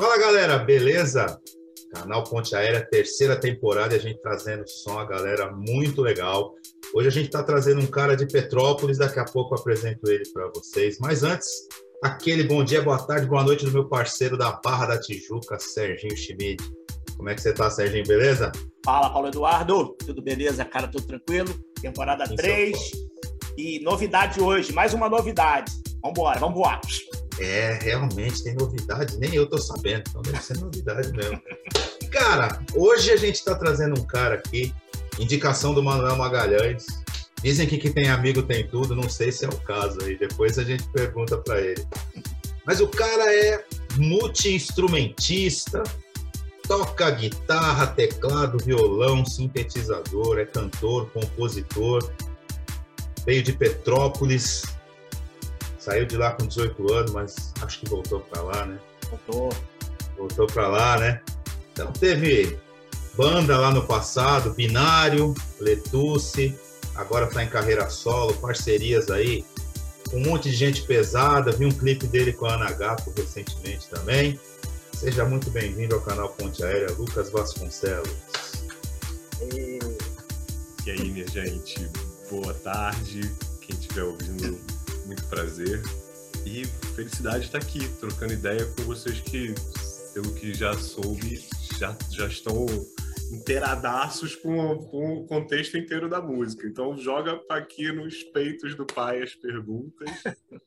Fala galera, beleza? Canal Ponte Aérea, terceira temporada, e a gente trazendo som, a galera muito legal. Hoje a gente está trazendo um cara de Petrópolis, daqui a pouco eu apresento ele para vocês. Mas antes, aquele bom dia, boa tarde, boa noite do meu parceiro da Barra da Tijuca, Serginho Schmidt. Como é que você tá, Serginho? Beleza? Fala, Paulo Eduardo. Tudo beleza, cara? Tudo tranquilo? Temporada Sim, 3. E novidade hoje, mais uma novidade. Vambora, vamos voar. É, realmente tem novidade, nem eu tô sabendo, então deve ser novidade mesmo. cara, hoje a gente está trazendo um cara aqui, indicação do Manuel Magalhães. Dizem que quem tem amigo tem tudo, não sei se é o caso aí, depois a gente pergunta para ele. Mas o cara é multi-instrumentista, toca guitarra, teclado, violão, sintetizador, é cantor, compositor, veio de Petrópolis, Saiu de lá com 18 anos, mas acho que voltou para lá, né? Voltou. Voltou para lá, né? Então teve banda lá no passado, Binário, Letusse, agora está em carreira solo, parcerias aí, um monte de gente pesada. Vi um clipe dele com a Ana Gato recentemente também. Seja muito bem-vindo ao canal Ponte Aérea, Lucas Vasconcelos. E aí, minha gente, boa tarde. Quem estiver ouvindo muito prazer e felicidade estar aqui, trocando ideia com vocês que, pelo que já soube, já, já estão inteiradaços com, com o contexto inteiro da música. Então joga aqui nos peitos do pai as perguntas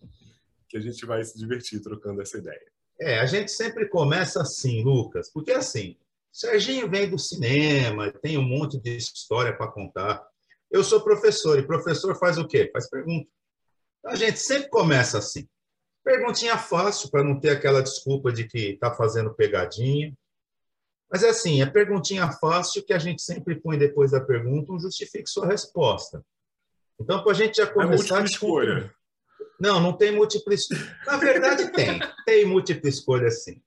que a gente vai se divertir trocando essa ideia. É, a gente sempre começa assim, Lucas, porque assim, Serginho vem do cinema, tem um monte de história para contar. Eu sou professor e professor faz o quê? Faz pergunta. A gente sempre começa assim. Perguntinha fácil, para não ter aquela desculpa de que está fazendo pegadinha. Mas é assim, é perguntinha fácil que a gente sempre põe depois da pergunta um justifique sua resposta. Então, para a gente já é começar... É escolha. Não, não tem múltipla escolha. Na verdade, tem. Tem múltipla escolha, sim.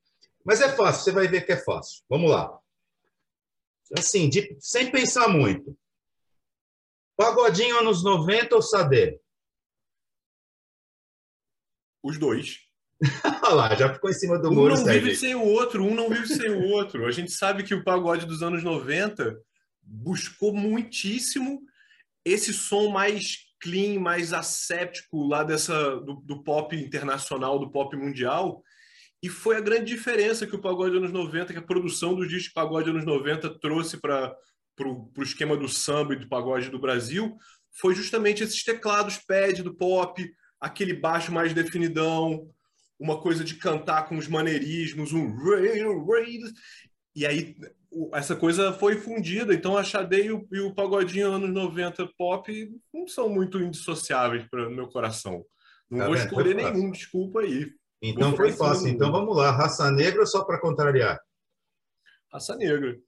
Mas é fácil, você vai ver que é fácil. Vamos lá. Assim, de, sem pensar muito. Pagodinho anos 90 ou Sade? Os dois. Olha lá, já ficou em cima do um muro. Um não vive sem o outro, um não vive sem o outro. A gente sabe que o pagode dos anos 90 buscou muitíssimo esse som mais clean, mais asséptico lá dessa do, do pop internacional, do pop mundial. E foi a grande diferença que o pagode anos 90, que a produção dos discos de pagode anos 90 trouxe para o esquema do samba e do pagode do Brasil, foi justamente esses teclados pad do pop, aquele baixo mais definidão, uma coisa de cantar com os maneirismos, um e aí essa coisa foi fundida, então a Xadei e o, e o pagodinho anos 90 pop não são muito indissociáveis para meu coração. Não tá vou bem, escolher nenhum, desculpa aí. Então foi fácil. Então vamos lá, raça negra só para contrariar? Raça negra.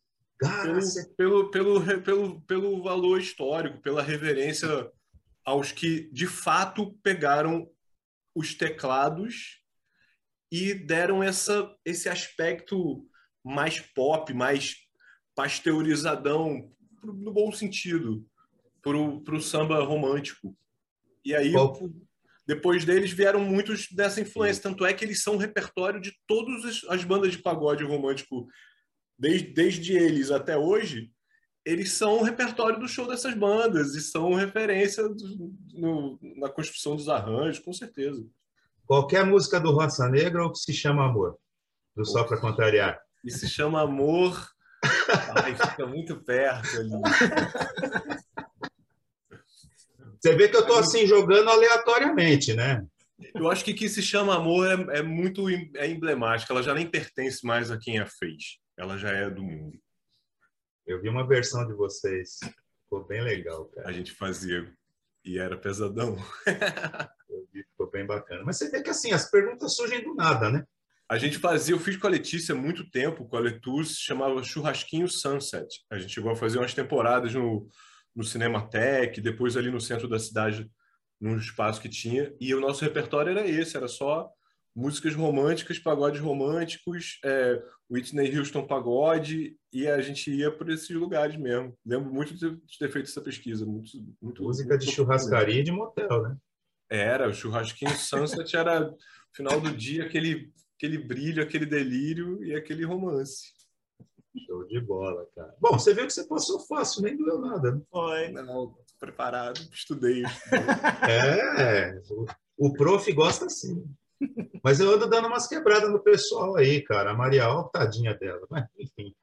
Pelo, pelo, pelo, pelo, pelo valor histórico, pela reverência aos que de fato pegaram os teclados e deram essa, esse aspecto mais pop, mais pasteurizadão, no bom sentido, para o samba romântico. E aí, depois deles, vieram muitos dessa influência. Tanto é que eles são repertório de todas as bandas de pagode romântico, desde, desde eles até hoje, eles são o repertório do show dessas bandas e são referência do, no, na construção dos arranjos, com certeza. Qualquer música do Raça Negra ou que se chama Amor? Do Só para Contrariar. E se chama Amor. Ai, fica muito perto ali. Você vê que eu estou assim jogando aleatoriamente, né? Eu acho que que se chama Amor é, é muito é emblemática. Ela já nem pertence mais a quem a fez. Ela já é do mundo. Eu vi uma versão de vocês. Ficou bem legal, cara. A gente fazia e era pesadão. eu vi, ficou bem bacana. Mas você vê que assim, as perguntas surgem do nada, né? A gente fazia, eu fiz com a Letícia há muito tempo, com a Letus, chamava Churrasquinho Sunset. A gente chegou a fazer umas temporadas no, no Cinematec, depois ali no centro da cidade, num espaço que tinha. E o nosso repertório era esse, era só músicas românticas, pagodes românticos, é, Whitney Houston pagode, e a gente ia por esses lugares mesmo. Lembro muito de ter feito essa pesquisa. Muito, muito Música muito de churrascaria e de motel, né? Era, o churrasquinho Sunset era final do dia, aquele aquele brilho, aquele delírio e aquele romance. Show de bola, cara. Bom, você viu que você passou fácil, nem doeu nada, né? Foi. Não, preparado, estudei. é, o, o prof gosta assim. Mas eu ando dando umas quebradas no pessoal aí, cara. A Maria, ó, tadinha dela. Mas, enfim.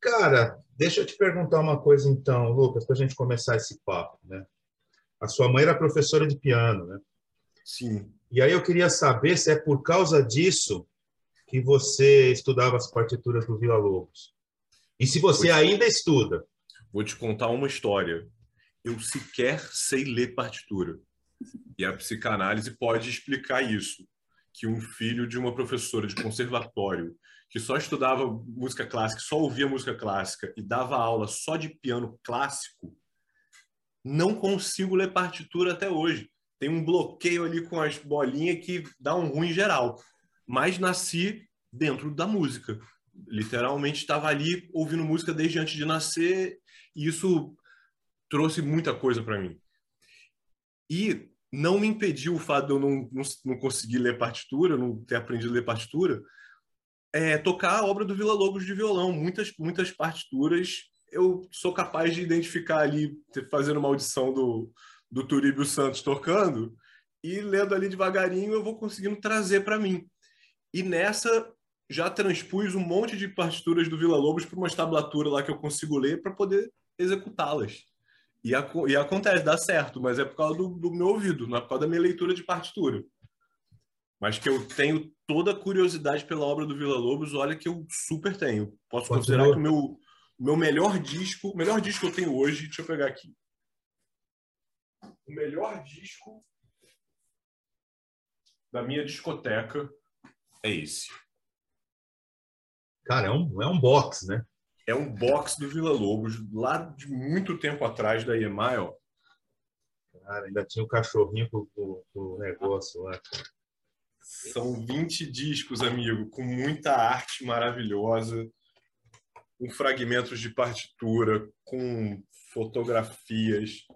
Cara, deixa eu te perguntar uma coisa então, Lucas, para a gente começar esse papo, né? A sua mãe era professora de piano, né? Sim. E aí eu queria saber se é por causa disso que você estudava as partituras do Vila Lobos. E se você ainda estuda. Vou te contar uma história. Eu sequer sei ler partitura. E a psicanálise pode explicar isso. Que um filho de uma professora de conservatório que só estudava música clássica, só ouvia música clássica e dava aula só de piano clássico, não consigo ler partitura até hoje. Tem um bloqueio ali com as bolinhas que dá um ruim geral. Mas nasci dentro da música. Literalmente estava ali ouvindo música desde antes de nascer e isso trouxe muita coisa para mim. E não me impediu o fato de eu não, não, não conseguir ler partitura, não ter aprendido a ler partitura, é, tocar a obra do Vila Lobos de violão. Muitas, muitas partituras eu sou capaz de identificar ali, fazendo uma audição do, do Turíbio Santos tocando, e lendo ali devagarinho eu vou conseguindo trazer para mim. E nessa já transpus um monte de partituras do Vila Lobos para uma estabulatura lá que eu consigo ler para poder executá-las. E, e, acontece, dá certo, mas é por causa do, do, meu ouvido, não é por causa da minha leitura de partitura. Mas que eu tenho toda a curiosidade pela obra do Vila Lobos, olha que eu super tenho. Posso Continua. considerar que o meu, meu melhor disco, o melhor disco que eu tenho hoje, deixa eu pegar aqui. O melhor disco da minha discoteca é esse. Cara, é um, é um box, né? É um box do Vila Lobos, lá de muito tempo atrás da EMI, ó. Cara, ainda tinha o um cachorrinho pro, pro, pro negócio lá. São 20 discos, amigo, com muita arte maravilhosa, com fragmentos de partitura, com fotografias.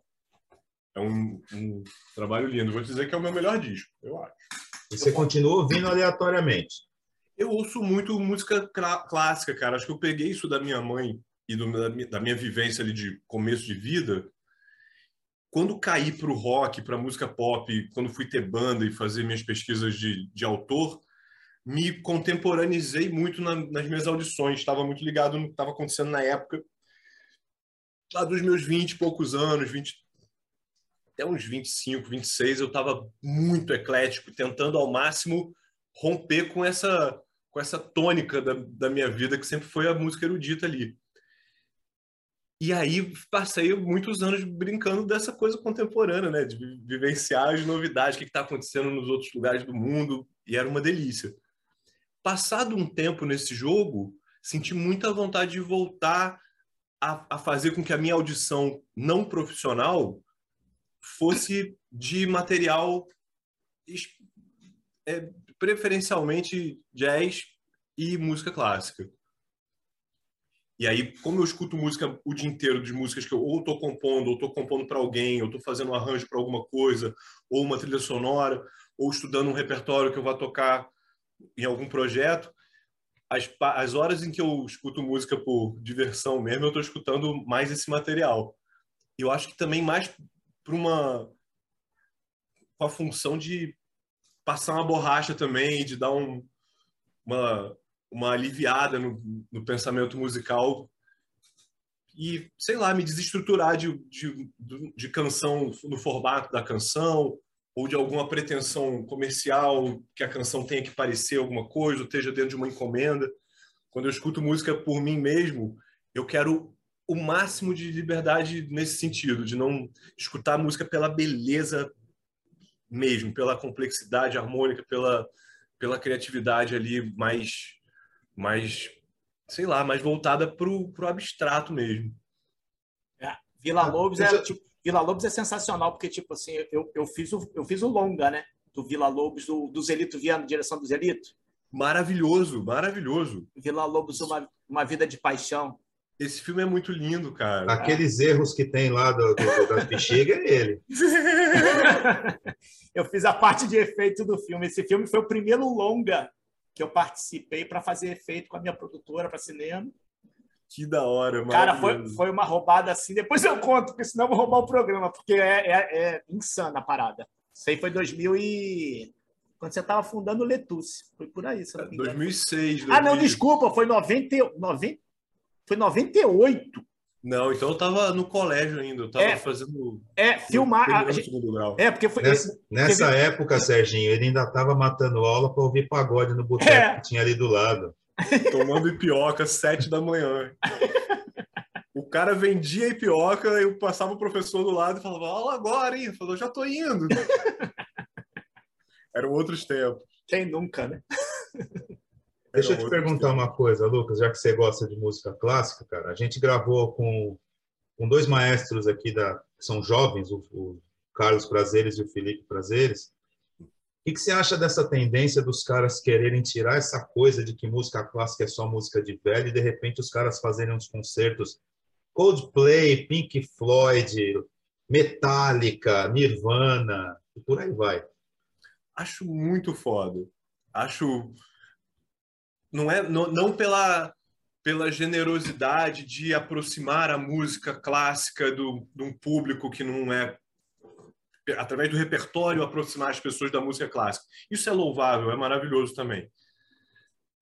É um, um, trabalho lindo. Vou dizer que é o meu melhor disco, eu acho. E você continua ouvindo aleatoriamente? Eu ouço muito música clássica, cara. Acho que eu peguei isso da minha mãe e do, da, minha, da minha vivência ali de começo de vida quando caí para o rock, para música pop, quando fui ter banda e fazer minhas pesquisas de, de autor, me contemporaneizei muito na, nas minhas audições. Estava muito ligado no que estava acontecendo na época, lá dos meus 20 e poucos anos, 20, até uns 25, 26, eu estava muito eclético, tentando ao máximo romper com essa, com essa tônica da, da minha vida, que sempre foi a música erudita ali. E aí passei muitos anos brincando dessa coisa contemporânea, né? De vivenciar as novidades, o que está acontecendo nos outros lugares do mundo, e era uma delícia. Passado um tempo nesse jogo, senti muita vontade de voltar a, a fazer com que a minha audição não profissional fosse de material é, preferencialmente jazz e música clássica. E aí, como eu escuto música o dia inteiro de músicas que eu ou estou compondo, ou estou compondo para alguém, ou estou fazendo um arranjo para alguma coisa, ou uma trilha sonora, ou estudando um repertório que eu vou tocar em algum projeto, as, as horas em que eu escuto música por diversão mesmo, eu estou escutando mais esse material. Eu acho que também mais para uma com a função de passar uma borracha também, de dar um, uma uma aliviada no, no, pensamento musical e, sei lá, me desestruturar de, de, de canção no formato da canção ou de alguma pretensão comercial que a canção tenha que parecer alguma coisa, ou esteja dentro de uma encomenda. Quando eu escuto música por mim mesmo, eu quero o máximo de liberdade nesse sentido, de não escutar música pela beleza mesmo, pela complexidade harmônica, pela, pela criatividade ali mais mais, sei lá, mais voltada para o abstrato mesmo. É, Vila ah, Lobos é, tipo, Vila Lobos é sensacional, porque, tipo assim, eu, eu, fiz, o, eu fiz o longa, né? Do Vila Lobos, do, do Zelito Viana, direção do Zelito. Maravilhoso, maravilhoso. Vila Lobos, uma, uma vida de paixão. Esse filme é muito lindo, cara. Aqueles erros que tem lá do, do, das bexigas é ele. eu fiz a parte de efeito do filme. Esse filme foi o primeiro longa que eu participei para fazer efeito com a minha produtora para cinema. Que da hora, mano. Cara, foi, foi uma roubada assim. Depois eu conto, porque senão eu vou roubar o programa, porque é, é, é insana a parada. Isso aí foi 2000 e... Quando você estava fundando o Letusse. Foi por aí, se não me 2006. 2000. Ah, não, desculpa. Foi 90, 90, foi 98. Não, então eu estava no colégio ainda. Eu estava é, fazendo... É, filmar... Gente, é, porque foi... Nessa, nessa época, Serginho, ele ainda estava matando aula para ouvir pagode no boteco é. que tinha ali do lado. Tomando ipioca, sete da manhã. O cara vendia ipioca, eu passava o professor do lado e falava, aula agora, hein? Falou, já tô indo. Eram outros tempos. Quem nunca, né? Deixa eu te perguntar uma coisa, Lucas, já que você gosta de música clássica, cara. A gente gravou com, com dois maestros aqui da que são jovens, o, o Carlos Prazeres e o Felipe Prazeres. O que você acha dessa tendência dos caras quererem tirar essa coisa de que música clássica é só música de velho e de repente os caras fazerem uns concertos Coldplay, Pink Floyd, Metallica, Nirvana e por aí vai. Acho muito foda. Acho não é não, não pela pela generosidade de aproximar a música clássica do, de um público que não é através do repertório, aproximar as pessoas da música clássica. Isso é louvável, é maravilhoso também.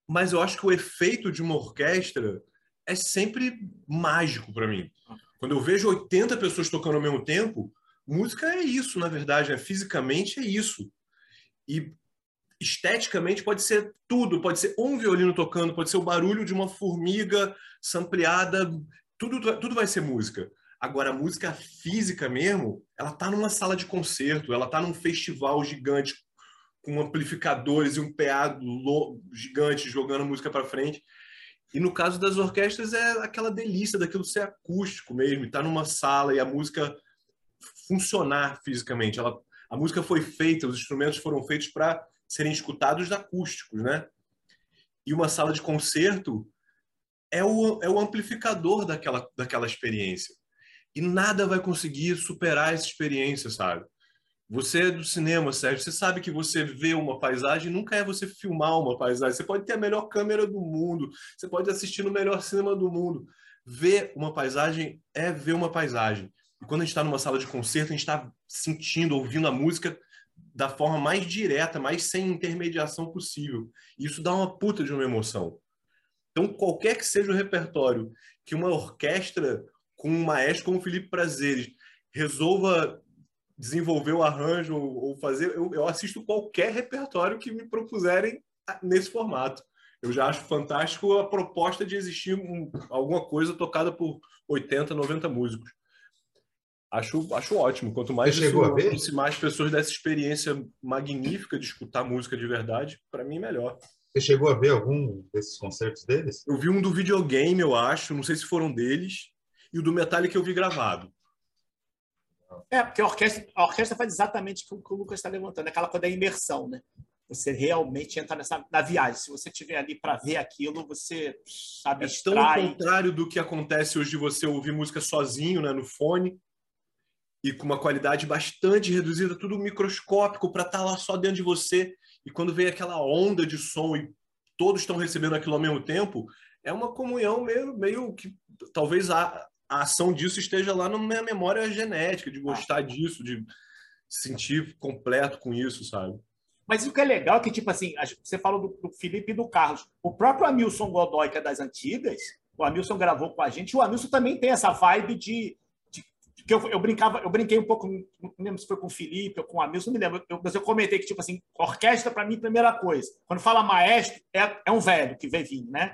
Mas eu acho que o efeito de uma orquestra é sempre mágico para mim. Quando eu vejo 80 pessoas tocando ao mesmo tempo, música é isso, na verdade, é fisicamente é isso. E esteticamente pode ser tudo, pode ser um violino tocando, pode ser o barulho de uma formiga sampleada, tudo tudo vai ser música. Agora, a música física mesmo, ela tá numa sala de concerto, ela tá num festival gigante com amplificadores e um PA gigante jogando música para frente. E no caso das orquestras é aquela delícia daquilo ser acústico mesmo, estar tá numa sala e a música funcionar fisicamente. Ela, a música foi feita, os instrumentos foram feitos para serem escutados acústicos, né? E uma sala de concerto é o, é o amplificador daquela, daquela experiência. E nada vai conseguir superar essa experiência, sabe? Você é do cinema, Sérgio, você sabe que você vê uma paisagem, nunca é você filmar uma paisagem. Você pode ter a melhor câmera do mundo, você pode assistir no melhor cinema do mundo. Ver uma paisagem é ver uma paisagem. E quando a gente está numa sala de concerto, a gente está sentindo, ouvindo a música da forma mais direta, mais sem intermediação possível. Isso dá uma puta de uma emoção. Então, qualquer que seja o repertório que uma orquestra com um maestro como Felipe Prazeres resolva desenvolver o arranjo ou fazer, eu, eu assisto qualquer repertório que me propuserem nesse formato. Eu já acho fantástico a proposta de existir um, alguma coisa tocada por 80, 90 músicos. Acho, acho ótimo. Quanto mais Você isso aproximar as pessoas dessa experiência magnífica de escutar música de verdade, para mim, melhor. Você chegou a ver algum desses concertos deles? Eu vi um do videogame, eu acho. Não sei se foram deles e o do Metallica eu vi gravado. É, porque a orquestra, a orquestra faz exatamente o que o Lucas está levantando, aquela coisa da imersão, né? Você realmente entra nessa na viagem. Se você estiver ali para ver aquilo, você sabe É tão ao contrário do que acontece hoje de você ouvir música sozinho, né, no fone, e com uma qualidade bastante reduzida, tudo microscópico para estar tá lá só dentro de você. E quando vem aquela onda de som e todos estão recebendo aquilo ao mesmo tempo, é uma comunhão meio, meio que talvez a, a ação disso esteja lá na minha memória genética, de gostar disso, de sentir completo com isso, sabe? Mas o que é legal é que, tipo assim, você falou do, do Felipe e do Carlos. O próprio Amilson Godoy, que é das antigas, o Amilson gravou com a gente, o Amilson também tem essa vibe de que eu, eu, brincava, eu brinquei um pouco, não lembro se foi com o Felipe ou com o Amilson, não me lembro, eu, mas eu comentei que, tipo assim, orquestra, para mim, primeira coisa. Quando fala maestro, é, é um velho que vem vindo, né?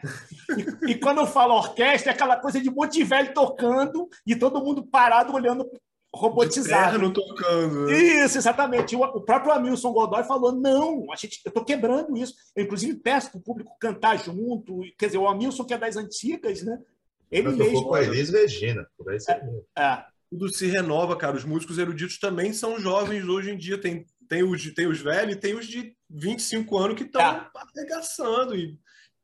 E, e, quando eu falo orquestra, é aquela coisa de um monte de velho tocando e todo mundo parado olhando robotizado. não tocando. Né? Isso, exatamente. O, próprio Amilson Godoy falou: não, a gente, eu estou quebrando isso. Eu, inclusive, peço para o público cantar junto. Quer dizer, o Amilson, que é das antigas, né? Ele eu mesmo. com a Elis Regina, por aí é, é, tudo se renova, cara. Os músicos eruditos também são jovens hoje em dia. Tem, tem, os, tem os velhos e tem os de 25 anos que estão tá. arregaçando e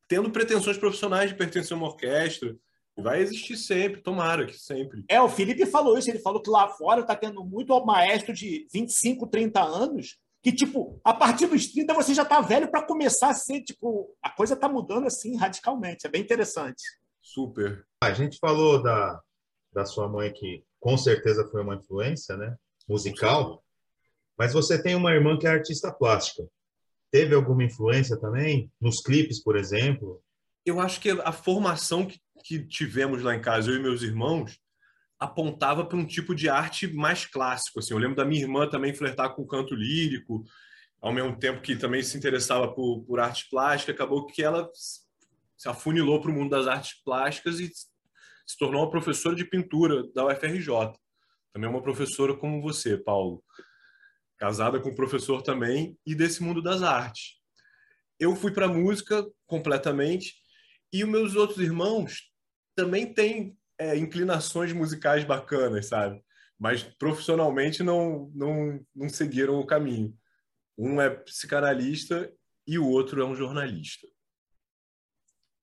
tendo pretensões profissionais de pertencer a uma orquestra. Vai existir sempre, tomara que sempre. É, o Felipe falou isso, ele falou que lá fora está tendo muito maestro de 25, 30 anos que que, tipo, a partir dos 30 você já está velho para começar a ser, tipo, a coisa está mudando assim radicalmente. É bem interessante. Super. A gente falou da, da sua mãe, que com certeza foi uma influência, né? Musical. Mas você tem uma irmã que é artista plástica. Teve alguma influência também? Nos clipes, por exemplo? Eu acho que a formação que, que tivemos lá em casa, eu e meus irmãos, apontava para um tipo de arte mais clássico. Assim, eu lembro da minha irmã também flertar com o canto lírico, ao mesmo tempo que também se interessava por, por arte plástica. Acabou que ela se afunilou para o mundo das artes plásticas e se tornou uma professora de pintura da UFRJ. Também uma professora como você, Paulo. Casada com um professor também e desse mundo das artes. Eu fui para música completamente e os meus outros irmãos também têm é, inclinações musicais bacanas, sabe? Mas profissionalmente não, não, não seguiram o caminho. Um é psicanalista e o outro é um jornalista.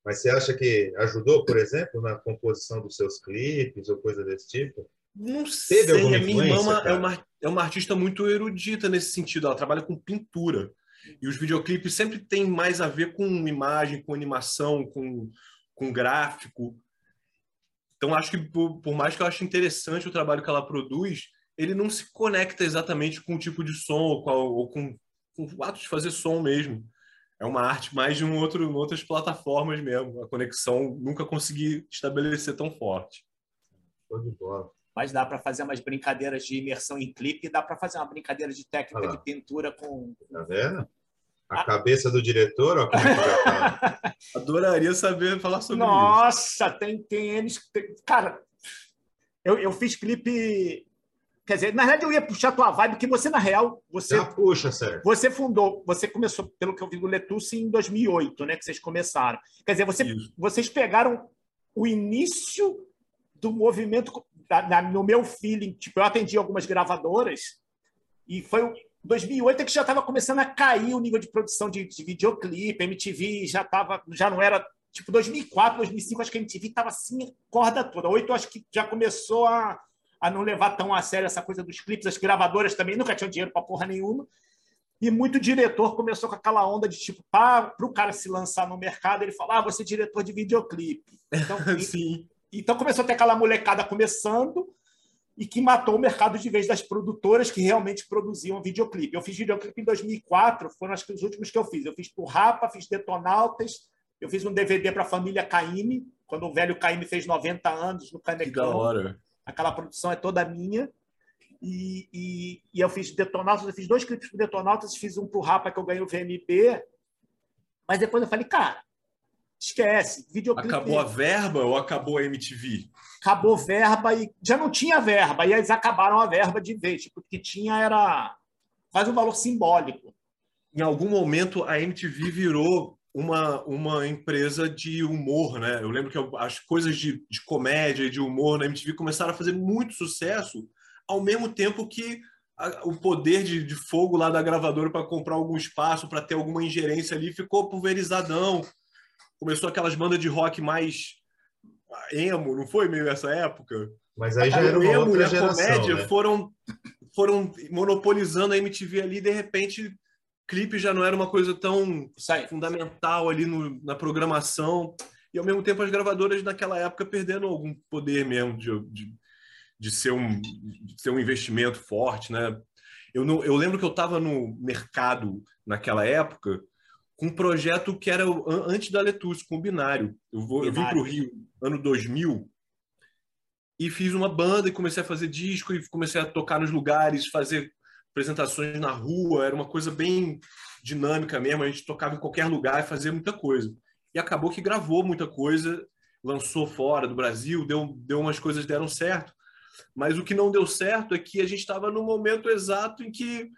Mas você acha que ajudou, por exemplo, na composição dos seus clipes ou coisa desse tipo? Não Teve sei, a minha irmã é uma, é uma artista muito erudita nesse sentido, ela trabalha com pintura. E os videoclipes sempre têm mais a ver com imagem, com animação, com, com gráfico. Então, acho que por, por, mais que eu ache interessante o trabalho que ela produz, ele não se conecta exatamente com o tipo de som ou com, ou com, com o ato de fazer som mesmo. É uma arte mais de um outro, outras plataformas mesmo. A conexão nunca consegui estabelecer tão forte. Show de bola. Mas dá para fazer umas brincadeiras de imersão em clipe, dá para fazer uma brincadeira de técnica de pintura com. Tá vendo? A cabeça do diretor, ó, como é tá. Adoraria saber falar sobre Nossa, isso. Nossa, tem, tem eles. Tem... Cara, eu, eu fiz clipe. Quer dizer, na verdade eu ia puxar a tua vibe, que você, na real, você. Já puxa, certo. Você fundou, você começou, pelo que eu vi do Letusse, em 2008, né? Que vocês começaram. Quer dizer, você, vocês pegaram o início do movimento, na, no meu feeling, tipo, eu atendi algumas gravadoras e foi 2008 é que já estava começando a cair o nível de produção de, de videoclipe, MTV já tava, já não era tipo 2004, 2005, acho que a MTV estava assim, corda toda. Oito acho que já começou a, a não levar tão a sério essa coisa dos clipes, as gravadoras também nunca tinham dinheiro para porra nenhuma. E muito diretor começou com aquela onda de tipo, para o cara se lançar no mercado, ele falava, ah, você é diretor de videoclipe. Então, Sim. E, então começou a ter aquela molecada começando, e que matou o mercado de vez das produtoras que realmente produziam videoclipe. Eu fiz videoclipe em 2004, foram acho que os últimos que eu fiz. Eu fiz por Rapa, fiz Detonautas, eu fiz um DVD para a família Caime, quando o velho Caime fez 90 anos no Canecão. Que da hora. Aquela produção é toda minha. E, e, e eu fiz Detonautas, eu fiz dois clipes para Detonautas, fiz um para o Rapa que eu ganhei o VMB. Mas depois eu falei, cara, esquece. Videoclipe... Acabou a verba ou acabou a MTV? acabou verba e já não tinha verba, e eles acabaram a verba de vez, tipo, o que tinha era quase um valor simbólico. Em algum momento a MTV virou uma, uma empresa de humor, né? Eu lembro que as coisas de, de comédia e de humor na MTV começaram a fazer muito sucesso, ao mesmo tempo que a, o poder de, de fogo lá da gravadora para comprar algum espaço, para ter alguma ingerência ali, ficou pulverizadão. Começou aquelas bandas de rock mais emo, não foi meio essa época? Mas aí já era uma emo outra e a geração, comédia né? foram, foram monopolizando a MTV ali, de repente clipe já não era uma coisa tão fundamental ali no, na programação e ao mesmo tempo as gravadoras naquela época perdendo algum poder mesmo de, de, de ser, um, de ser um investimento forte, né? Eu, não, eu lembro que eu estava no mercado naquela época com um projeto que era antes da Letus, com o Binário. Eu, vou, eu vim para o Rio ano 2000 e fiz uma banda e comecei a fazer disco e comecei a tocar nos lugares, fazer apresentações na rua, era uma coisa bem dinâmica mesmo, a gente tocava em qualquer lugar e fazia muita coisa. E acabou que gravou muita coisa, lançou fora do Brasil, deu, deu umas coisas deram certo. Mas o que não deu certo é que a gente estava no momento exato em que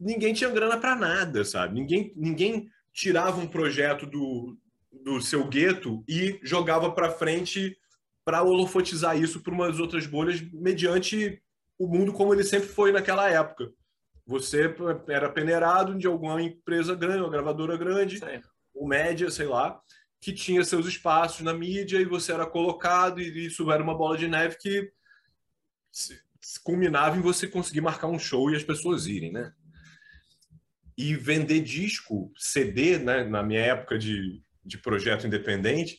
ninguém tinha grana para nada, sabe? Ninguém, ninguém tirava um projeto do, do seu gueto e jogava para frente para holofotizar isso para umas outras bolhas mediante o mundo como ele sempre foi naquela época. Você era peneirado de alguma empresa grande, uma gravadora grande, ou média, sei lá, que tinha seus espaços na mídia e você era colocado e isso era uma bola de neve que culminava em você conseguir marcar um show e as pessoas irem, né? E vender disco, CD, né, na minha época de, de projeto independente,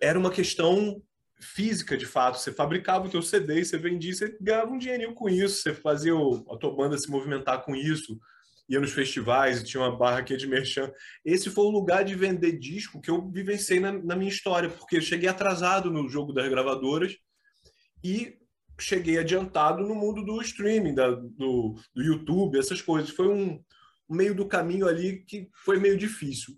era uma questão física, de fato. Você fabricava o teu CD, você vendia, você ganhava um dinheirinho com isso, você fazia a tua banda se movimentar com isso, ia nos festivais tinha uma barra aqui de merchan. Esse foi o lugar de vender disco que eu vivenciei na, na minha história, porque eu cheguei atrasado no jogo das gravadoras e cheguei adiantado no mundo do streaming, da, do, do YouTube, essas coisas. Foi um, um meio do caminho ali que foi meio difícil.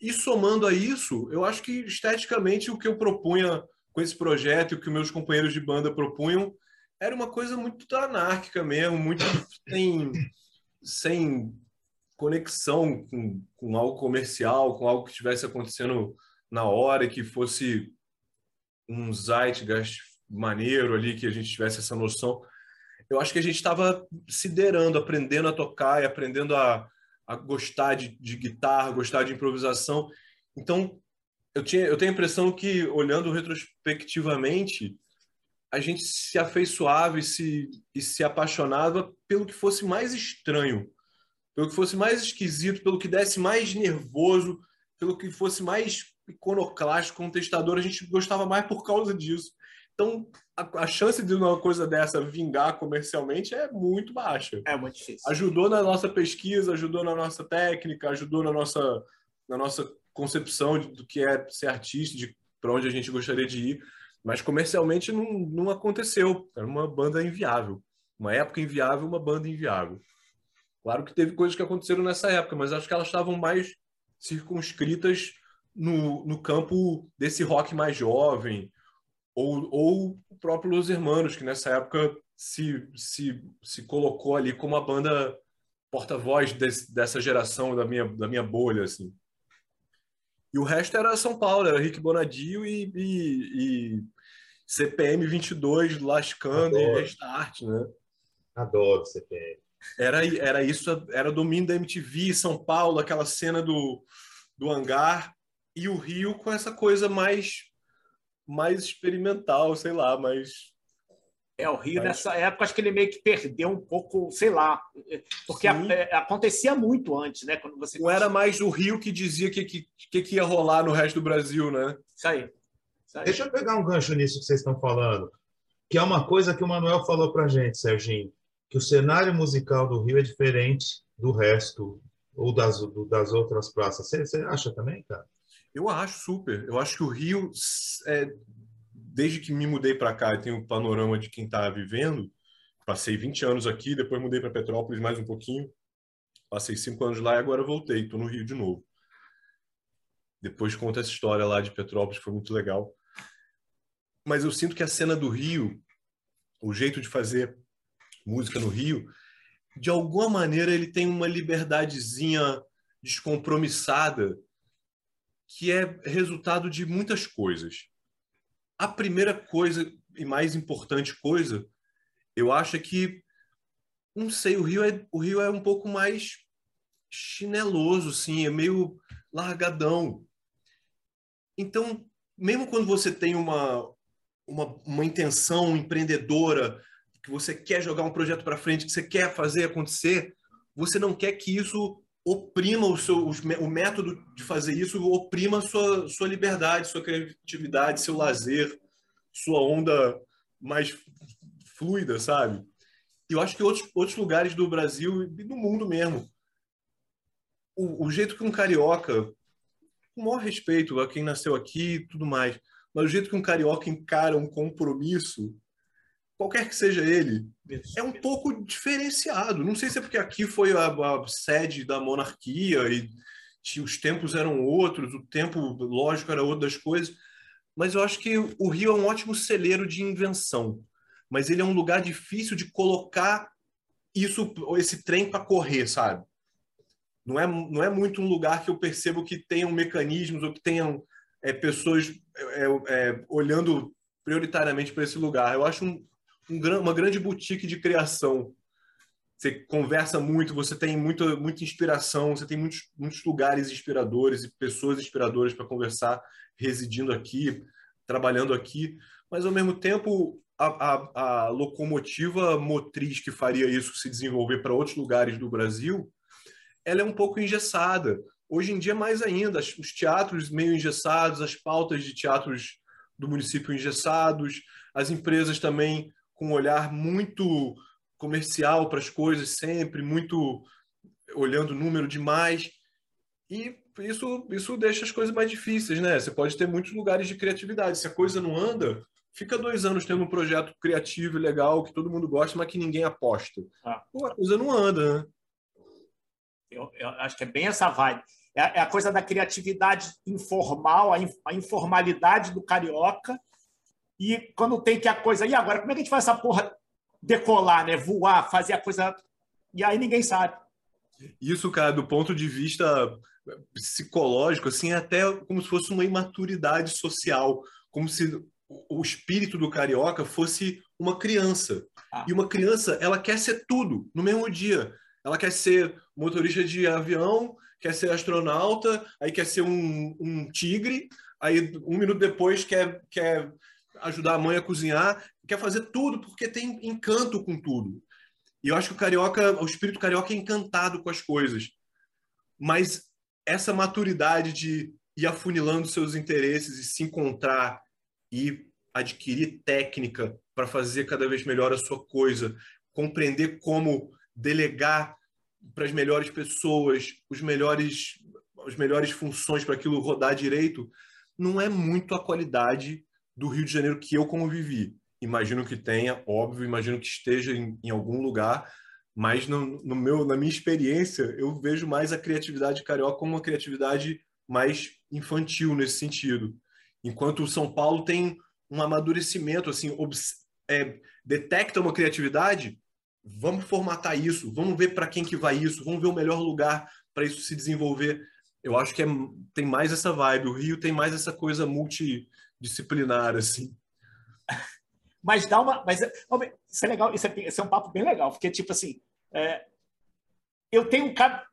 E somando a isso, eu acho que esteticamente o que eu propunha com esse projeto e o que meus companheiros de banda propunham era uma coisa muito anárquica mesmo, muito sem, sem conexão com, com algo comercial, com algo que estivesse acontecendo na hora que fosse um zeitgeist maneiro ali, que a gente tivesse essa noção. Eu acho que a gente estava siderando, aprendendo a tocar e aprendendo a, a gostar de, de guitarra, gostar de improvisação. Então, eu, tinha, eu tenho a impressão que, olhando retrospectivamente, a gente se afeiçoava e se, e se apaixonava pelo que fosse mais estranho, pelo que fosse mais esquisito, pelo que desse mais nervoso, pelo que fosse mais iconoclástico, contestador. A gente gostava mais por causa disso. Então, a, a, chance de uma coisa dessa vingar comercialmente é muito baixa. É muito difícil. Ajudou na nossa pesquisa, ajudou na nossa técnica, ajudou na nossa, na nossa concepção do que é ser artista, de para onde a gente gostaria de ir, mas comercialmente não, não aconteceu. Era uma banda inviável. Uma época inviável, uma banda inviável. Claro que teve coisas que aconteceram nessa época, mas acho que elas estavam mais circunscritas no, no campo desse rock mais jovem, ou, ou o próprio Los Hermanos, que nessa época se, se, se colocou ali como a banda porta-voz dessa geração da minha, da minha bolha, assim. E o resto era São Paulo, era Rick Bonadio e, e, e CPM 22 lascando Adoro. e Restart, né? Adoro CPM. Era, era isso, era domínio da MTV, São Paulo, aquela cena do, do hangar, e o Rio com essa coisa mais, mais experimental, sei lá, mais é, o Rio, Mas... nessa época, acho que ele meio que perdeu um pouco, sei lá, porque a, é, acontecia muito antes, né? Quando você Não era mais o Rio que dizia que, que, que ia rolar no resto do Brasil, né? Isso aí. Isso aí. Deixa eu pegar um gancho nisso que vocês estão falando, que é uma coisa que o Manuel falou pra gente, Serginho, que o cenário musical do Rio é diferente do resto ou das, do, das outras praças. Você, você acha também, cara? Eu acho super. Eu acho que o Rio é, desde que me mudei para cá, eu tenho um panorama de quem está vivendo. Passei 20 anos aqui, depois mudei para Petrópolis mais um pouquinho. Passei cinco anos lá e agora voltei. Estou no Rio de novo. Depois conta essa história lá de Petrópolis, foi muito legal. Mas eu sinto que a cena do Rio, o jeito de fazer música no Rio, de alguma maneira ele tem uma liberdadezinha descompromissada que é resultado de muitas coisas a primeira coisa e mais importante coisa, eu acho é que, não sei, o Rio é, o Rio é um pouco mais chineloso, assim, é meio largadão. Então, mesmo quando você tem uma, uma, uma intenção empreendedora, que você quer jogar um projeto para frente, que você quer fazer acontecer, você não quer que isso oprima o seu o método de fazer isso oprima sua sua liberdade sua criatividade seu lazer sua onda mais fluida sabe? Eu acho que outros outros lugares do Brasil e do mundo mesmo o, o jeito que um carioca com o maior respeito a quem nasceu aqui e tudo mais mas o jeito que um carioca encara um compromisso qualquer que seja ele, é um pouco diferenciado. Não sei se é porque aqui foi a, a sede da monarquia e os tempos eram outros, o tempo lógico era outro das coisas, mas eu acho que o Rio é um ótimo celeiro de invenção, mas ele é um lugar difícil de colocar isso, esse trem para correr, sabe? Não é, não é muito um lugar que eu percebo que tenham mecanismos ou que tenham é, pessoas é, é, olhando prioritariamente para esse lugar. Eu acho um, um, uma grande boutique de criação. Você conversa muito, você tem muita, muita inspiração, você tem muitos, muitos lugares inspiradores e pessoas inspiradoras para conversar, residindo aqui, trabalhando aqui, mas ao mesmo tempo a, a, a locomotiva motriz que faria isso se desenvolver para outros lugares do Brasil ela é um pouco engessada. Hoje em dia, mais ainda, os teatros meio engessados, as pautas de teatros do município engessados, as empresas também com um olhar muito comercial para as coisas sempre, muito olhando número demais. E isso, isso deixa as coisas mais difíceis, né? Você pode ter muitos lugares de criatividade. Se a coisa não anda, fica dois anos tendo um projeto criativo e legal que todo mundo gosta, mas que ninguém aposta. Ah. Pô, a coisa não anda, né? Eu, eu, acho que é bem essa vibe. É, é a coisa da criatividade informal, a, in, a, informalidade do carioca. E quando tem que a coisa. E agora, como é que a gente faz essa porra decolar, né? Voar, fazer a coisa. E aí ninguém sabe. Isso, cara, do ponto de vista psicológico, assim, é até como se fosse uma imaturidade social, como se o espírito do carioca fosse uma criança. Ah. E uma criança, ela quer ser tudo no mesmo dia. Ela quer ser motorista de avião, quer ser astronauta, aí quer ser um, um tigre, aí um minuto depois quer, quer ajudar a mãe a cozinhar, quer fazer tudo porque tem encanto com tudo. E eu acho que o carioca, o espírito carioca é encantado com as coisas. Mas essa maturidade de ir afunilando seus interesses e se encontrar e adquirir técnica para fazer cada vez melhor a sua coisa, compreender como delegar para as melhores pessoas, os melhores as melhores funções para aquilo rodar direito, não é muito a qualidade do Rio de Janeiro que eu como vivi. Imagino que tenha, óbvio, imagino que esteja em, em algum lugar, mas no, no, meu, na minha experiência, eu vejo mais a criatividade carioca como uma criatividade mais infantil nesse sentido. Enquanto o São Paulo tem um amadurecimento, assim, é, detecta uma criatividade, vamos formatar isso, vamos ver para quem que vai isso, vamos ver o melhor lugar para isso se desenvolver. Eu acho que é, tem mais essa vibe. O Rio tem mais essa coisa multidisciplinar, assim. Mas dá uma. Mas, isso é legal, isso é, isso é um papo bem legal, porque, tipo assim, é, eu tenho um cara.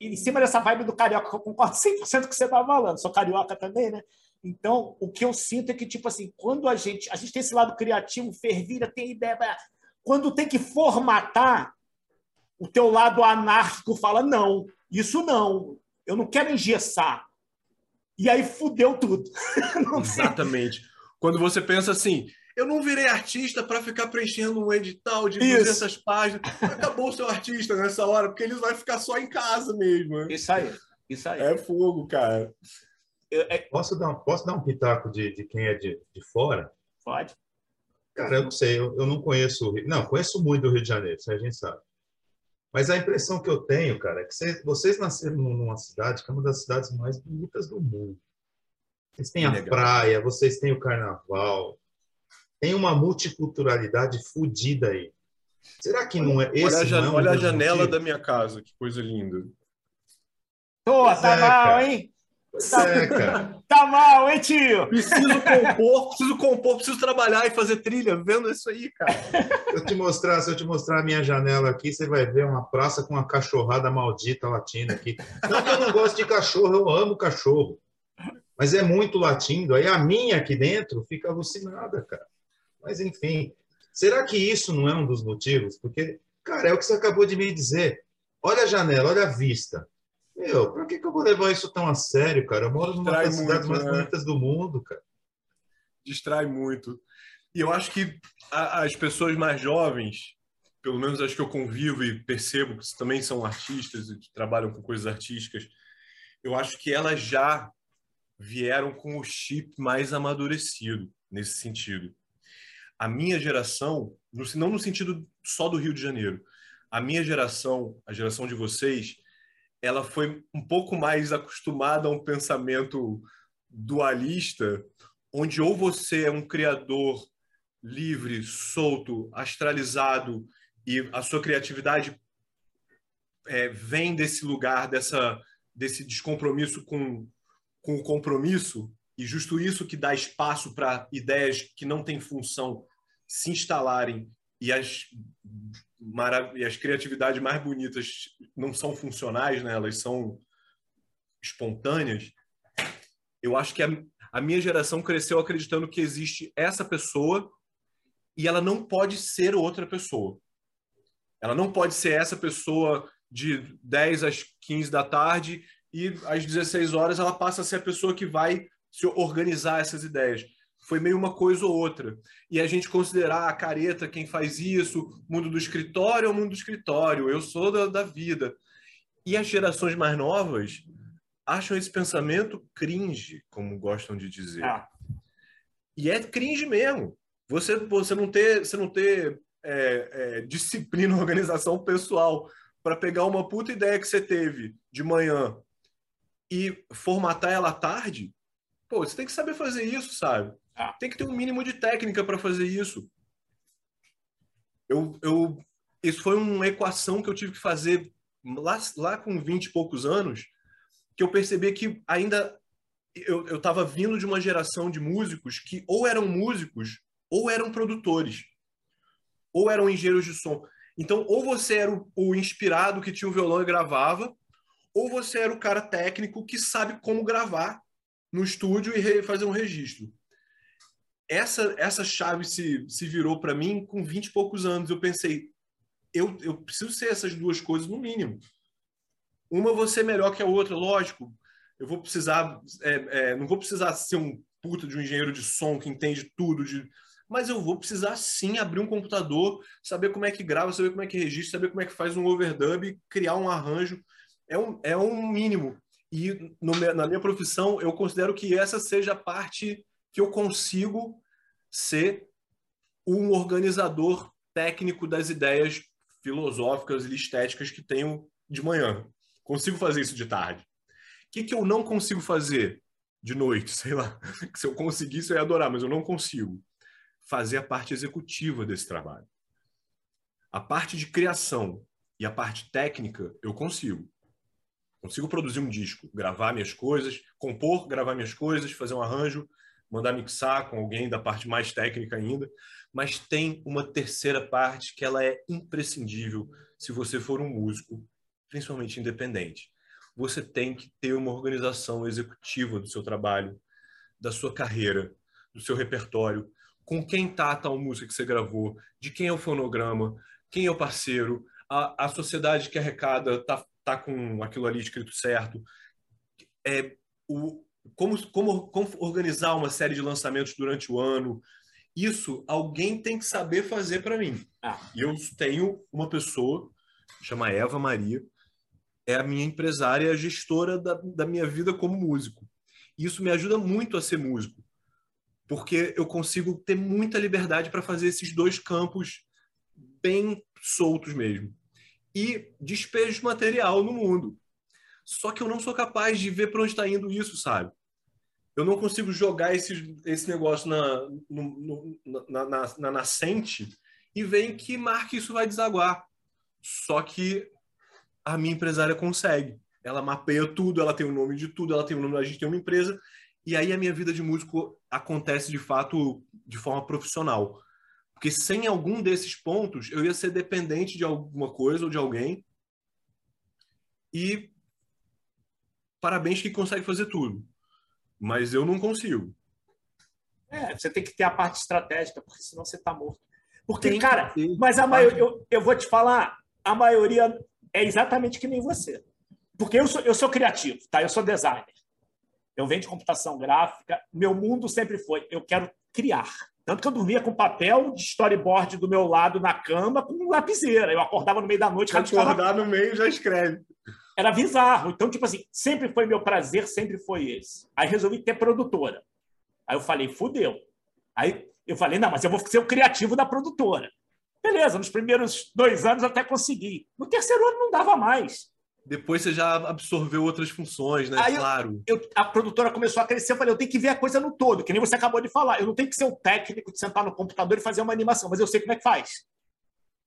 Em cima dessa vibe do carioca, eu concordo 100% com o que você estava falando, sou carioca também, né? Então, o que eu sinto é que, tipo assim, quando a gente. A gente tem esse lado criativo, fervira, tem ideia. Quando tem que formatar, o teu lado anárquico fala: não, isso não, eu não quero engessar. E aí fudeu tudo. Exatamente. Quando você pensa assim, eu não virei artista para ficar preenchendo um edital de. 200 páginas. Acabou o seu artista nessa hora, porque ele vai ficar só em casa mesmo. Né? Isso aí. Isso aí. É fogo, cara. Eu, é... Posso, dar, posso dar um pitaco de, de quem é de, de fora? Pode. Cara, eu não sei, eu, eu não conheço o Rio. Não, conheço muito o Rio de Janeiro, isso a gente sabe. Mas a impressão que eu tenho, cara, é que vocês, vocês nasceram numa cidade que é uma das cidades mais bonitas do mundo. Vocês têm a Legal. praia, vocês têm o carnaval, tem uma multiculturalidade fodida aí. Será que não é esse? Olha a, jan olha a janela da minha casa, que coisa linda. Pô, tá é, mal, cara. hein? Tá, é, cara. tá mal, hein, tio? Preciso compor, preciso compor, preciso trabalhar e fazer trilha, vendo isso aí, cara. Se eu te mostrar, se eu te mostrar a minha janela aqui, você vai ver uma praça com uma cachorrada maldita latina aqui. Não que eu não gosto de cachorro, eu amo cachorro. Mas é muito latindo. Aí a minha aqui dentro fica alucinada, cara. Mas, enfim, será que isso não é um dos motivos? Porque, cara, é o que você acabou de me dizer. Olha a janela, olha a vista. Meu, por que, que eu vou levar isso tão a sério, cara? Eu moro numa das cidades mais né? bonitas do mundo, cara. Distrai muito. E eu acho que as pessoas mais jovens, pelo menos as que eu convivo e percebo que também são artistas e trabalham com coisas artísticas, eu acho que elas já vieram com o chip mais amadurecido nesse sentido a minha geração, não no sentido só do Rio de Janeiro, a minha geração, a geração de vocês, ela foi um pouco mais acostumada a um pensamento dualista, onde ou você é um criador livre, solto, astralizado e a sua criatividade é, vem desse lugar, dessa, desse descompromisso com, com o compromisso, e justo isso que dá espaço para ideias que não têm função se instalarem e as, e as criatividades mais bonitas não são funcionais, né? elas são espontâneas, eu acho que a, a minha geração cresceu acreditando que existe essa pessoa e ela não pode ser outra pessoa. Ela não pode ser essa pessoa de 10 às 15 da tarde e às 16 horas ela passa a ser a pessoa que vai se organizar essas ideias. Foi meio uma coisa ou outra. E a gente considerar a careta quem faz isso, mundo do escritório é o mundo do escritório, eu sou da, da vida. E as gerações mais novas acham esse pensamento cringe, como gostam de dizer. Ah. E é cringe mesmo. Você, você não ter, você não ter é, é, disciplina, organização pessoal para pegar uma puta ideia que você teve de manhã e formatar ela à tarde, pô, você tem que saber fazer isso, sabe? Ah. Tem que ter um mínimo de técnica para fazer isso. Eu, eu, isso foi uma equação que eu tive que fazer lá, lá com 20 e poucos anos, que eu percebi que ainda eu estava vindo de uma geração de músicos que ou eram músicos ou eram produtores, ou eram engenheiros de som. Então, ou você era o, o inspirado que tinha o violão e gravava, ou você era o cara técnico que sabe como gravar no estúdio e fazer um registro. Essa, essa chave se, se virou para mim com 20 e poucos anos. Eu pensei, eu, eu preciso ser essas duas coisas no mínimo. Uma você melhor que a outra, lógico. Eu vou precisar, é, é, não vou precisar ser um puta de um engenheiro de som que entende tudo de mas eu vou precisar sim abrir um computador, saber como é que grava, saber como é que registra, saber como é que faz um overdub, criar um arranjo. É um, é um mínimo. E no, na minha profissão, eu considero que essa seja a parte que eu consigo ser um organizador técnico das ideias filosóficas e estéticas que tenho de manhã. Consigo fazer isso de tarde. O que, que eu não consigo fazer de noite? Sei lá. Se eu conseguisse, eu ia adorar, mas eu não consigo fazer a parte executiva desse trabalho. A parte de criação e a parte técnica eu consigo. Consigo produzir um disco, gravar minhas coisas, compor, gravar minhas coisas, fazer um arranjo, mandar mixar com alguém da parte mais técnica ainda, mas tem uma terceira parte que ela é imprescindível se você for um músico, principalmente independente. Você tem que ter uma organização executiva do seu trabalho, da sua carreira, do seu repertório, com quem tá a tal música que você gravou, de quem é o fonograma, quem é o parceiro, a, a sociedade que arrecada tá, tá com aquilo ali escrito certo. É, o, como, como, como organizar uma série de lançamentos durante o ano. Isso alguém tem que saber fazer para mim. Ah. E eu tenho uma pessoa, chama Eva Maria, é a minha empresária, a gestora da, da minha vida como músico. Isso me ajuda muito a ser músico porque eu consigo ter muita liberdade para fazer esses dois campos bem soltos mesmo. E despejo material no mundo. Só que eu não sou capaz de ver para onde está indo isso, sabe? Eu não consigo jogar esse, esse negócio na, no, no, na, na, na nascente e ver em que marca isso vai desaguar. Só que a minha empresária consegue. Ela mapeia tudo, ela tem o nome de tudo, ela tem o nome, a gente tem uma empresa e aí a minha vida de músico acontece de fato de forma profissional. Porque sem algum desses pontos, eu ia ser dependente de alguma coisa ou de alguém. E parabéns que consegue fazer tudo. Mas eu não consigo. É, você tem que ter a parte estratégica, porque senão você está morto. Porque, tem cara, mas a maioria, eu, eu vou te falar, a maioria é exatamente que nem você. Porque eu sou, eu sou criativo, tá? Eu sou designer. Eu venho de computação gráfica. Meu mundo sempre foi: eu quero criar. Tanto que eu dormia com papel de storyboard do meu lado na cama com lapiseira. Eu acordava no meio da noite. Acordar no meio já escreve. Era bizarro. Então, tipo assim, sempre foi meu prazer, sempre foi esse. Aí resolvi ter produtora. Aí eu falei, fudeu. Aí eu falei, não, mas eu vou ser o criativo da produtora. Beleza, nos primeiros dois anos até consegui. No terceiro ano não dava mais. Depois você já absorveu outras funções, né? Aí claro. Eu, a produtora começou a crescer, eu falei, eu tenho que ver a coisa no todo, que nem você acabou de falar. Eu não tenho que ser o técnico de sentar no computador e fazer uma animação, mas eu sei como é que faz.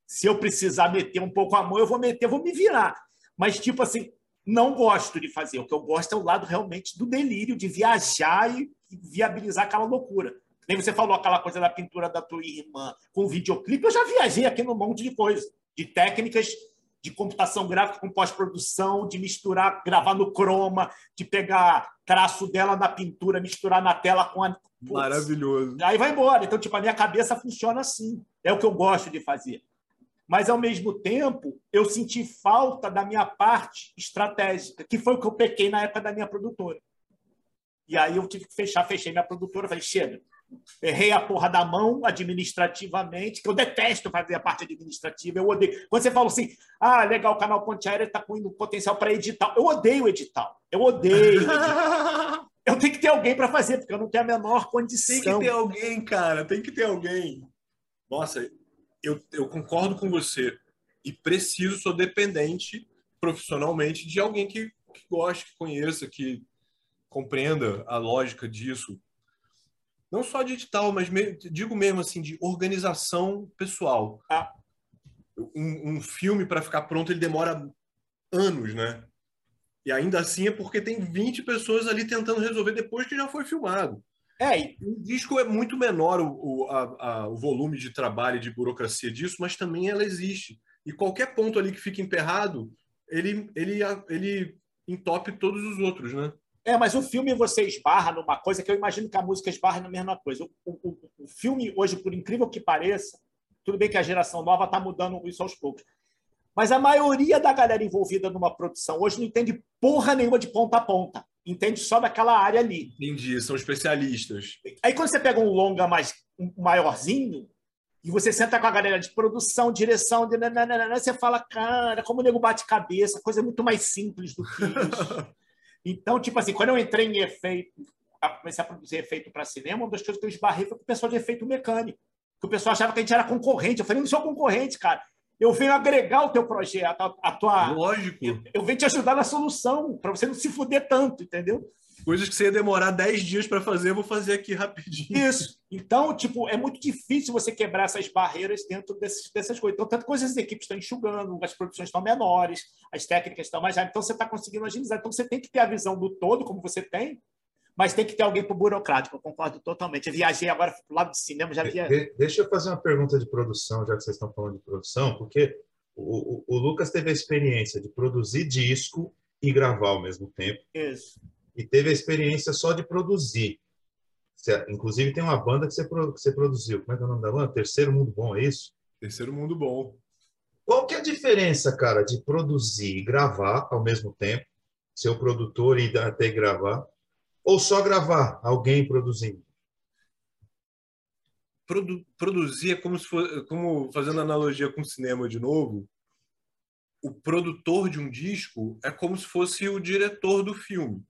Se eu precisar meter um pouco a mão, eu vou meter, eu vou me virar. Mas, tipo assim, não gosto de fazer. O que eu gosto é o lado realmente do delírio, de viajar e viabilizar aquela loucura. Nem você falou aquela coisa da pintura da tua irmã com o videoclipe. Eu já viajei aqui num monte de coisa, de técnicas de computação gráfica com pós-produção, de misturar, gravar no croma, de pegar traço dela na pintura, misturar na tela com a. Putz, Maravilhoso. Aí vai embora. Então, tipo, a minha cabeça funciona assim. É o que eu gosto de fazer. Mas, ao mesmo tempo, eu senti falta da minha parte estratégica, que foi o que eu pequei na época da minha produtora. E aí eu tive que fechar, fechei minha produtora, falei, chega, errei a porra da mão administrativamente, que eu detesto fazer a parte administrativa, eu odeio. Quando você fala assim, ah, legal, o canal Ponte Aérea está com potencial para edital, eu odeio edital, eu odeio edital. eu tenho que ter alguém para fazer, porque eu não tenho a menor condição. Tem que ter alguém, cara, tem que ter alguém. Nossa, eu, eu concordo com você. E preciso, sou dependente profissionalmente de alguém que, que goste, que conheça, que compreenda a lógica disso. Não só digital, mas me, digo mesmo assim, de organização pessoal. Ah. Um, um filme para ficar pronto ele demora anos, né? E ainda assim é porque tem 20 pessoas ali tentando resolver depois que já foi filmado. É, e... o disco é muito menor o, o, a, a, o volume de trabalho e de burocracia disso, mas também ela existe. E qualquer ponto ali que fica emperrado, ele, ele, ele entope todos os outros, né? É, mas o filme você esbarra numa coisa que eu imagino que a música esbarra na mesma coisa. O, o, o filme, hoje, por incrível que pareça, tudo bem que a geração nova está mudando isso aos poucos, mas a maioria da galera envolvida numa produção hoje não entende porra nenhuma de ponta a ponta. Entende só daquela área ali. Entendi, são especialistas. Aí quando você pega um longa mais um maiorzinho, e você senta com a galera de produção, direção, de nananana, você fala, cara, como o nego bate cabeça, coisa muito mais simples do que isso. Então, tipo assim, quando eu entrei em efeito, comecei a produzir efeito para cinema, uma das coisas que eu esbarrei foi com o pessoal de efeito mecânico. Que o pessoal achava que a gente era concorrente. Eu falei, não sou concorrente, cara. Eu venho agregar o teu projeto, a, a tua. Lógico. Eu, eu venho te ajudar na solução, para você não se fuder tanto, entendeu? Coisas que você ia demorar 10 dias para fazer, eu vou fazer aqui rapidinho. Isso. Então, tipo, é muito difícil você quebrar essas barreiras dentro desses, dessas coisas. Então, tanto coisas as equipes estão enxugando, as produções estão menores, as técnicas estão mais. Então, você está conseguindo agilizar. Então, você tem que ter a visão do todo, como você tem, mas tem que ter alguém para o burocrático. Eu concordo totalmente. Eu viajei agora para o lado do cinema, já viajei. Deixa eu fazer uma pergunta de produção, já que vocês estão falando de produção, porque o, o, o Lucas teve a experiência de produzir disco e gravar ao mesmo tempo. Isso e teve a experiência só de produzir. Você, inclusive, tem uma banda que você, que você produziu. Como é que é o nome da banda? Terceiro Mundo Bom, é isso? Terceiro Mundo Bom. Qual que é a diferença, cara, de produzir e gravar ao mesmo tempo? Ser o produtor e até gravar? Ou só gravar, alguém produzindo? Produ produzir é como se fosse, como fazendo analogia com o cinema de novo, o produtor de um disco é como se fosse o diretor do filme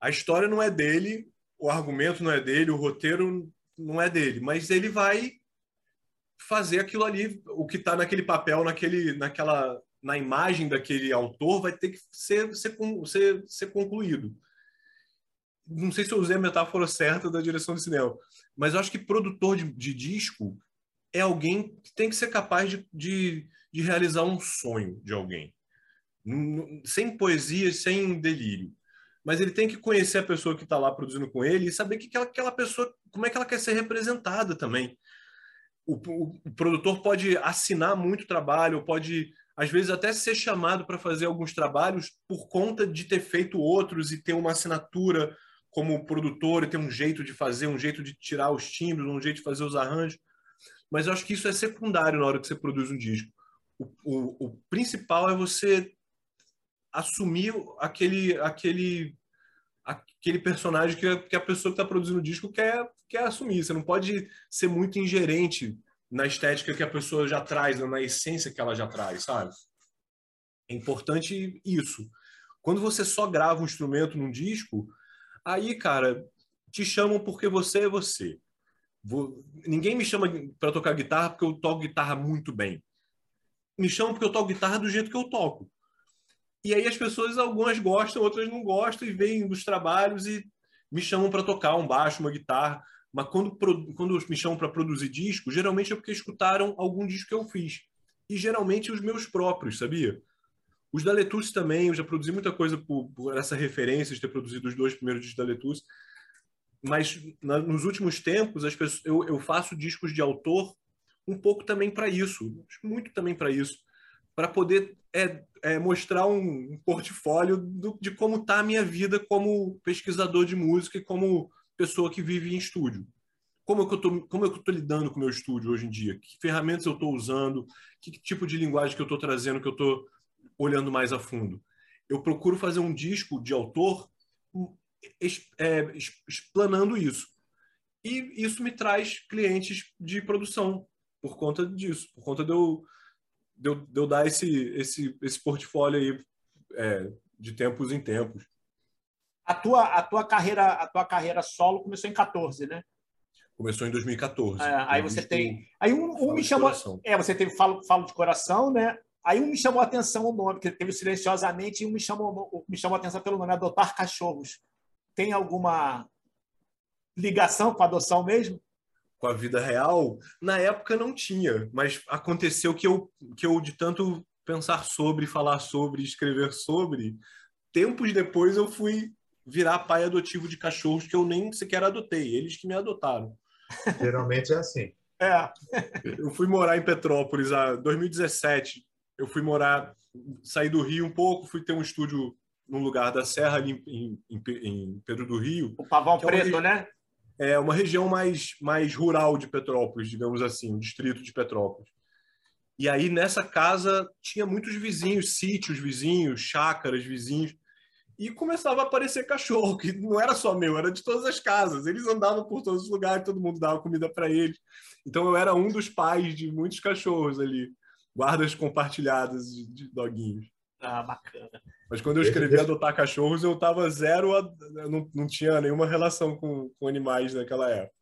a história não é dele, o argumento não é dele, o roteiro não é dele, mas ele vai fazer aquilo ali, o que está naquele papel, naquele, naquela, na imagem daquele autor, vai ter que ser, ser, ser, ser concluído. Não sei se eu usei a metáfora certa da direção de cinema, mas eu acho que produtor de, de disco é alguém que tem que ser capaz de, de, de realizar um sonho de alguém. Sem poesia, sem delírio mas ele tem que conhecer a pessoa que está lá produzindo com ele e saber que aquela, pessoa, como é que ela quer ser representada também. O, o, o produtor pode assinar muito trabalho, pode às vezes até ser chamado para fazer alguns trabalhos por conta de ter feito outros e ter uma assinatura como produtor e ter um jeito de fazer, um jeito de tirar os timbres, um jeito de fazer os arranjos. Mas eu acho que isso é secundário na hora que você produz um disco. O, o, o principal é você assumir aquele, aquele, aquele personagem que, que a pessoa que está produzindo o disco quer, quer assumir. Você não pode ser muito ingerente na estética que a pessoa já traz, na essência que ela já traz, sabe? É importante isso. Quando você só grava um instrumento num disco, aí, cara, te chamam porque você é você. Vou... Ninguém me chama para tocar guitarra porque eu toco guitarra muito bem. Me chamam porque eu toco guitarra do jeito que eu toco. E aí as pessoas, algumas gostam, outras não gostam, e vêm dos trabalhos e me chamam para tocar um baixo, uma guitarra. Mas quando, quando me chamam para produzir disco, geralmente é porque escutaram algum disco que eu fiz. E geralmente os meus próprios, sabia? Os da Letus também, eu já produzi muita coisa por, por essa referência de ter produzido os dois primeiros discos da Letus. Mas na, nos últimos tempos, as pessoas, eu, eu faço discos de autor um pouco também para isso, muito também para isso para poder é, é, mostrar um, portfólio do, de como está a minha vida como pesquisador de música e como pessoa que vive em estúdio. como é que eu tô, como é que eu tô lidando com o meu estúdio hoje em dia? Que ferramentas eu estou usando? Que, tipo de linguagem que eu estou trazendo que eu estou olhando mais a fundo? Eu procuro fazer um disco de autor é, explanando isso. E isso me traz clientes de produção por conta disso, por conta de eu, de eu, de eu dar esse, esse, esse portfólio aí é, de tempos em tempos. A tua, a, tua carreira, a tua carreira solo começou em 14, né? Começou em 2014. É, aí você tem. Aí um, um me chamou. É, você teve falo, falo de coração, né? Aí um me chamou a atenção o nome, que teve silenciosamente, e um me chamou, me chamou a atenção pelo nome, adotar cachorros. Tem alguma ligação com a adoção mesmo? Com a vida real? Na época não tinha, mas aconteceu que eu, que eu de tanto pensar sobre, falar sobre, escrever sobre, tempos depois eu fui virar pai adotivo de cachorros que eu nem sequer adotei, eles que me adotaram. Geralmente é assim. É. Eu fui morar em Petrópolis em 2017. Eu fui morar, saí do Rio um pouco, fui ter um estúdio num lugar da Serra, ali em, em, em Pedro do Rio. O Pavão é Preto, uma, né? É uma região mais, mais rural de Petrópolis, digamos assim, um distrito de Petrópolis. E aí, nessa casa, tinha muitos vizinhos, sítios vizinhos, chácaras vizinhos e começava a aparecer cachorro, que não era só meu, era de todas as casas. Eles andavam por todos os lugares, todo mundo dava comida para eles. Então eu era um dos pais de muitos cachorros ali, guardas compartilhadas de, de doguinhos. Ah, bacana. Mas quando eu escrevi adotar cachorros, eu estava zero, a, não, não tinha nenhuma relação com, com animais naquela época.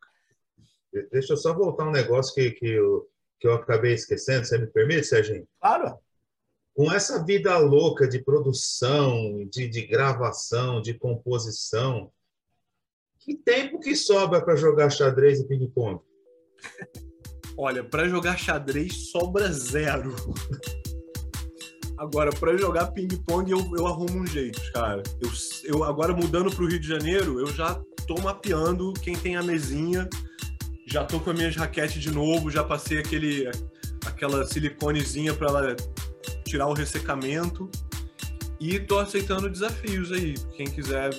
Deixa eu só voltar um negócio que, que, eu, que eu acabei esquecendo, você me permite, Serginho? Claro com essa vida louca de produção, de, de gravação, de composição, que tempo que sobra para jogar xadrez e ping-pong? Olha, para jogar xadrez sobra zero. Agora, para jogar ping-pong, eu, eu arrumo um jeito, cara. Eu, eu agora mudando para o Rio de Janeiro, eu já tô mapeando quem tem a mesinha, já tô com as minhas raquetes de novo, já passei aquele aquela siliconezinha para ela tirar o ressecamento e tô aceitando desafios aí. Quem quiser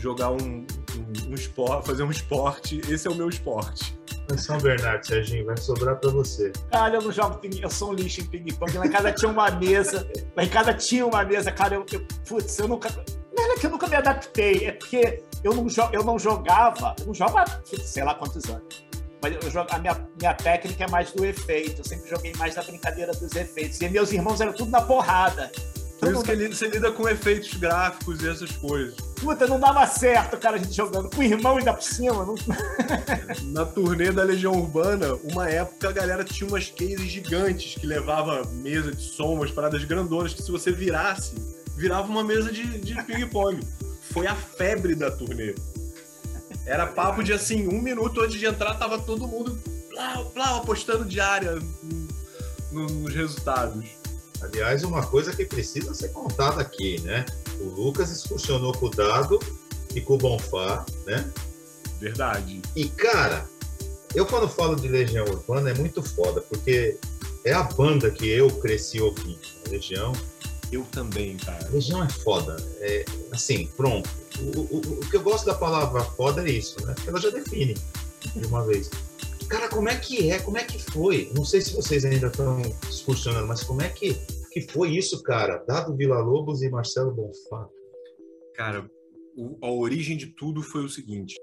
jogar um, um, um esporte, fazer um esporte, esse é o meu esporte. São Bernardo, Serginho, vai sobrar para você. Cara, eu não jogo ping eu sou um lixo em ping-pong. Lá em casa tinha uma mesa, lá em casa tinha uma mesa, cara, eu, eu putz, eu nunca. Não é que eu nunca me adaptei, é porque eu não, eu não jogava, eu não jogo há sei lá quantos anos. Mas eu jogo, a minha, minha técnica é mais do efeito. Eu sempre joguei mais na brincadeira dos efeitos. E meus irmãos eram tudo na porrada. Por isso que você lida com efeitos gráficos e essas coisas. Puta, não dava certo, cara, a gente jogando com o irmão ainda por cima. Não... Na turnê da Legião Urbana, uma época a galera tinha umas cases gigantes que levava mesa de som, umas paradas grandonas, que se você virasse, virava uma mesa de, de ping-pong. Foi a febre da turnê. Era papo de assim, um minuto antes de entrar, tava todo mundo blá, blá, apostando diária nos resultados. Aliás, uma coisa que precisa ser contada aqui, né? O Lucas excursionou com o Dado e com o Bonfá, né? Verdade. E, cara, eu quando falo de Legião Urbana é muito foda, porque é a banda que eu cresci ouvindo. A Legião. Eu também, cara. Legião é foda. É, assim, pronto o, o, o, que eu gosto da palavra foda é isso, né? Ela já define de uma vez. Cara, como é que é? Como é que foi? Não sei se vocês ainda estão excursionando, mas como é que, que foi isso, cara? Dado Vila Lobos e Marcelo Bonfá. Cara, o, a origem de tudo foi o seguinte.